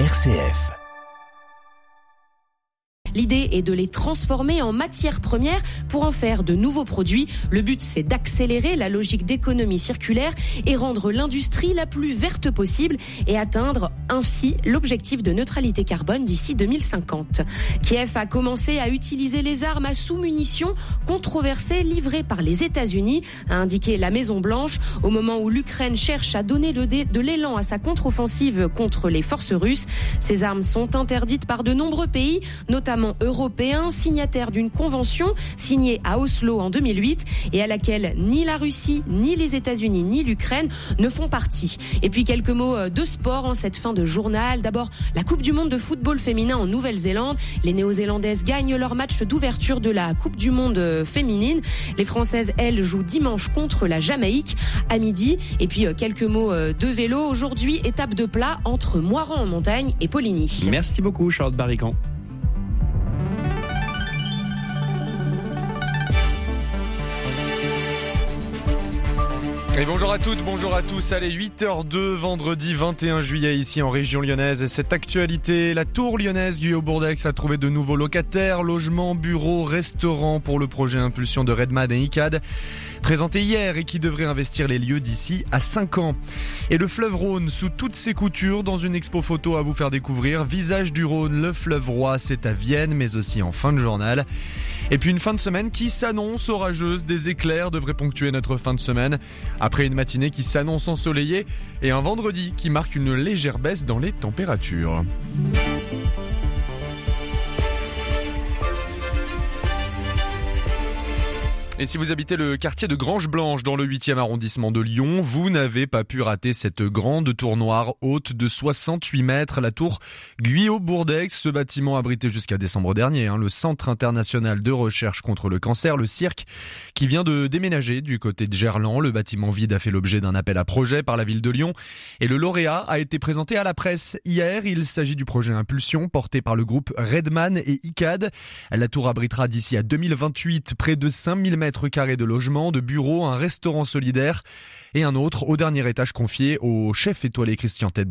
RCF. L'idée est de les transformer en matières premières pour en faire de nouveaux produits. Le but, c'est d'accélérer la logique d'économie circulaire et rendre l'industrie la plus verte possible et atteindre ainsi l'objectif de neutralité carbone d'ici 2050. Kiev a commencé à utiliser les armes à sous-munitions controversées livrées par les États-Unis, a indiqué la Maison Blanche, au moment où l'Ukraine cherche à donner de l'élan à sa contre-offensive contre les forces russes. Ces armes sont interdites par de nombreux pays, notamment européen, signataire d'une convention signée à Oslo en 2008 et à laquelle ni la Russie, ni les États-Unis, ni l'Ukraine ne font partie. Et puis quelques mots euh, de sport en cette fin de journal. D'abord, la Coupe du monde de football féminin en Nouvelle-Zélande. Les Néo-Zélandaises gagnent leur match d'ouverture de la Coupe du monde euh, féminine. Les Françaises, elles, jouent dimanche contre la Jamaïque à midi. Et puis euh, quelques mots de vélo. Aujourd'hui, étape de plat entre Moiran en montagne et Poligny. Merci beaucoup, Charlotte Barrican. Et bonjour à toutes, bonjour à tous. Allez, 8h02, vendredi 21 juillet ici en région lyonnaise. Et cette actualité, la tour lyonnaise du Haut-Bourdex a trouvé de nouveaux locataires, logements, bureaux, restaurants pour le projet Impulsion de Redmad et ICAD, présenté hier et qui devrait investir les lieux d'ici à 5 ans. Et le fleuve Rhône sous toutes ses coutures dans une expo photo à vous faire découvrir. Visage du Rhône, le fleuve roi, c'est à Vienne, mais aussi en fin de journal. Et puis une fin de semaine qui s'annonce orageuse, des éclairs devraient ponctuer notre fin de semaine. Après une matinée qui s'annonce ensoleillée et un vendredi qui marque une légère baisse dans les températures. Et si vous habitez le quartier de Grange Blanche dans le 8e arrondissement de Lyon, vous n'avez pas pu rater cette grande tour noire haute de 68 mètres, la tour Guyot-Bourdex. Ce bâtiment abritait jusqu'à décembre dernier hein, le Centre international de recherche contre le cancer, le CIRC, qui vient de déménager du côté de Gerland. Le bâtiment vide a fait l'objet d'un appel à projet par la ville de Lyon et le lauréat a été présenté à la presse hier. Il s'agit du projet Impulsion porté par le groupe Redman et ICAD. La tour abritera d'ici à 2028 près de 5000 mètres mètres carrés de logement, de bureaux, un restaurant solidaire et un autre au dernier étage confié au chef étoilé Christian Tête.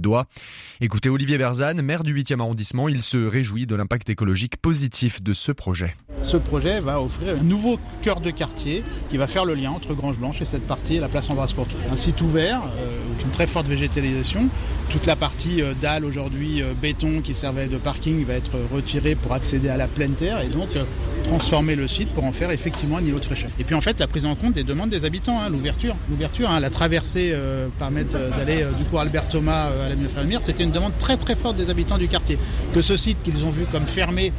Écoutez Olivier Berzane, maire du 8e arrondissement, il se réjouit de l'impact écologique positif de ce projet. Ce projet va offrir un nouveau cœur de quartier qui va faire le lien entre Grange Blanche et cette partie, la place Ambroise Courtois. Un site ouvert, euh, une très forte végétalisation. Toute la partie euh, dalle aujourd'hui euh, béton qui servait de parking va être retirée pour accéder à la pleine terre et donc transformer le site pour en faire effectivement un îlot de fraîcheur. Et puis en fait la prise en compte des demandes des habitants, hein, l'ouverture, l'ouverture, hein, la traversée euh, d'aller du coup Albert Thomas à la Lumière c'était une demande très très forte des habitants du quartier. Que ce site qu'ils ont vu comme fermé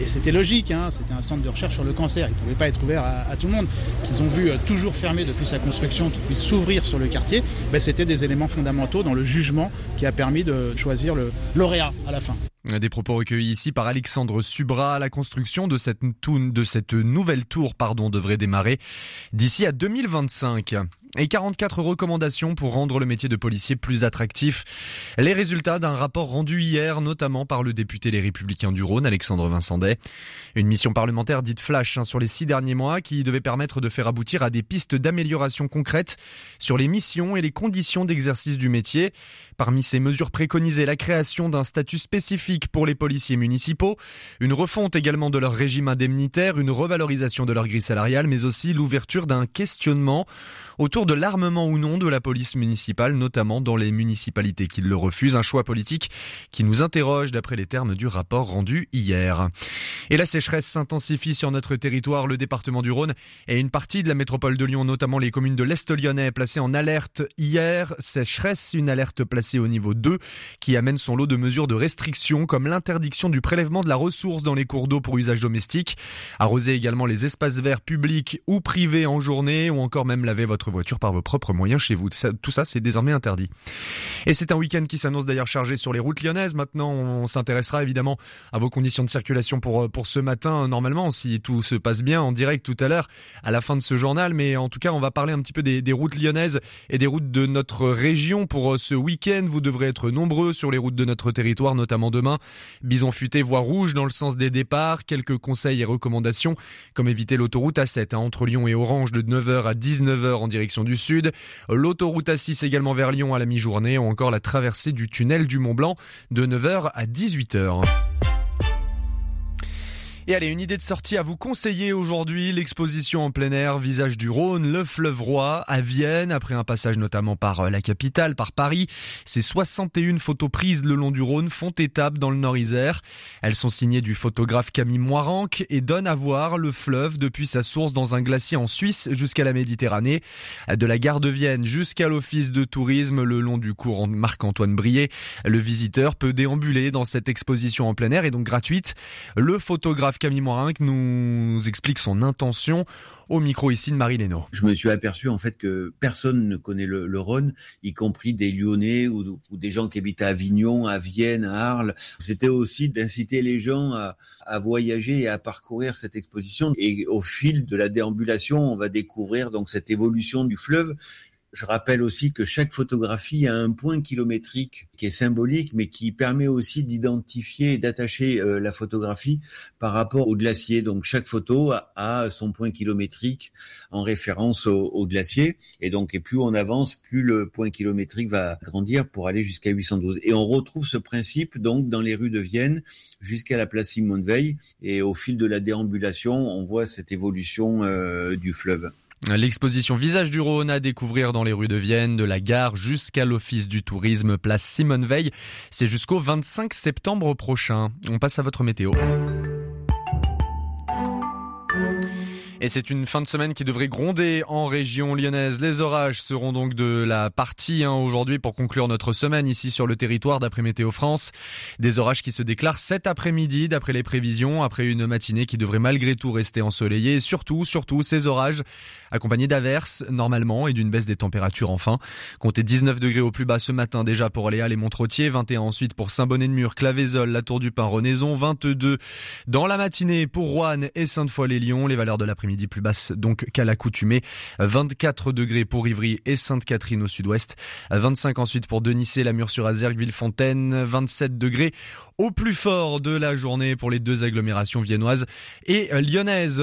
et c'était logique, hein, c'était un centre de recherche sur le cancer, il ne pouvait pas être ouvert à, tout le monde, qu'ils ont vu toujours fermé depuis sa construction, qu'il puisse s'ouvrir sur le quartier, ben, c'était des éléments fondamentaux dans le jugement qui a permis de choisir le lauréat à la fin. Des propos recueillis ici par Alexandre Subra. La construction de cette, de cette nouvelle tour pardon, devrait démarrer d'ici à 2025 et 44 recommandations pour rendre le métier de policier plus attractif. Les résultats d'un rapport rendu hier, notamment par le député Les Républicains du Rhône, Alexandre Vincendet. Une mission parlementaire dite flash hein, sur les six derniers mois qui devait permettre de faire aboutir à des pistes d'amélioration concrètes sur les missions et les conditions d'exercice du métier. Parmi ces mesures préconisées, la création d'un statut spécifique pour les policiers municipaux, une refonte également de leur régime indemnitaire, une revalorisation de leur grille salariale, mais aussi l'ouverture d'un questionnement autour de l'armement ou non de la police municipale, notamment dans les municipalités qui le refusent. Un choix politique qui nous interroge d'après les termes du rapport rendu hier. Et la sécheresse s'intensifie sur notre territoire, le département du Rhône et une partie de la métropole de Lyon, notamment les communes de l'Est lyonnais, placées en alerte hier. Sécheresse, une alerte placée au niveau 2 qui amène son lot de mesures de restriction comme l'interdiction du prélèvement de la ressource dans les cours d'eau pour usage domestique, arroser également les espaces verts publics ou privés en journée ou encore même laver votre voiture par vos propres moyens chez vous. Tout ça, c'est désormais interdit. Et c'est un week-end qui s'annonce d'ailleurs chargé sur les routes lyonnaises. Maintenant, on s'intéressera évidemment à vos conditions de circulation pour, pour ce matin, normalement, si tout se passe bien en direct tout à l'heure, à la fin de ce journal. Mais en tout cas, on va parler un petit peu des, des routes lyonnaises et des routes de notre région pour euh, ce week-end. Vous devrez être nombreux sur les routes de notre territoire, notamment demain. Bison futé, voie rouge dans le sens des départs. Quelques conseils et recommandations, comme éviter l'autoroute A7 hein, entre Lyon et Orange de 9h à 19h en direction du sud, l'autoroute A6 également vers Lyon à la mi-journée ou encore la traversée du tunnel du Mont Blanc de 9h à 18h. Et allez, une idée de sortie à vous conseiller aujourd'hui, l'exposition en plein air Visage du Rhône, le fleuve roi à Vienne, après un passage notamment par euh, la capitale, par Paris. Ces 61 photos prises le long du Rhône font étape dans le Nord-Isère. Elles sont signées du photographe Camille Moiranc et donnent à voir le fleuve depuis sa source dans un glacier en Suisse jusqu'à la Méditerranée. De la gare de Vienne jusqu'à l'office de tourisme le long du cours Marc-Antoine Brier, le visiteur peut déambuler dans cette exposition en plein air et donc gratuite. Le photographe Camille Morin nous explique son intention au micro ici de Marie Lénaud. Je me suis aperçu en fait que personne ne connaît le, Rhône, y compris des Lyonnais ou, des gens qui habitent à Avignon, à Vienne, à Arles. C'était aussi d'inciter les gens à, à, voyager et à parcourir cette exposition. Et au fil de la déambulation, on va découvrir donc cette évolution du fleuve je rappelle aussi que chaque photographie a un point kilométrique qui est symbolique, mais qui permet aussi d'identifier et d'attacher euh, la photographie par rapport au glacier. Donc chaque photo a, son point kilométrique en référence au, glacier. Et donc, et plus on avance, plus le point kilométrique va grandir pour aller jusqu'à 812. Et on retrouve ce principe donc dans les rues de Vienne jusqu'à la place Simone Veil. Et au fil de la déambulation, on voit cette évolution euh, du fleuve. L'exposition Visage du Rhône à découvrir dans les rues de Vienne, de la gare jusqu'à l'office du tourisme, place Simone Veil. C'est jusqu'au 25 septembre prochain. On passe à votre météo. Et c'est une fin de semaine qui devrait gronder en région lyonnaise. Les orages seront donc de la partie hein, aujourd'hui pour conclure notre semaine ici sur le territoire d'après Météo France. Des orages qui se déclarent cet après-midi d'après les prévisions, après une matinée qui devrait malgré tout rester ensoleillée. Et surtout, surtout, ces orages accompagnés d'averses normalement et d'une baisse des températures enfin. Comptez 19 degrés au plus bas ce matin déjà pour Léal et Montretier, 21 ensuite pour Saint-Bonnet-de-Mur, Clavézol, la Tour du Pin, Renaison, 22 dans la matinée pour Rouen et Sainte-Foy-les-Lyons. Les valeurs de l'après midi plus basse donc qu'à l'accoutumée. 24 degrés pour Ivry et Sainte-Catherine au sud-ouest. 25 ensuite pour Denissé, la Mur-sur-Azergue, Villefontaine. 27 degrés au plus fort de la journée pour les deux agglomérations viennoises et lyonnaises.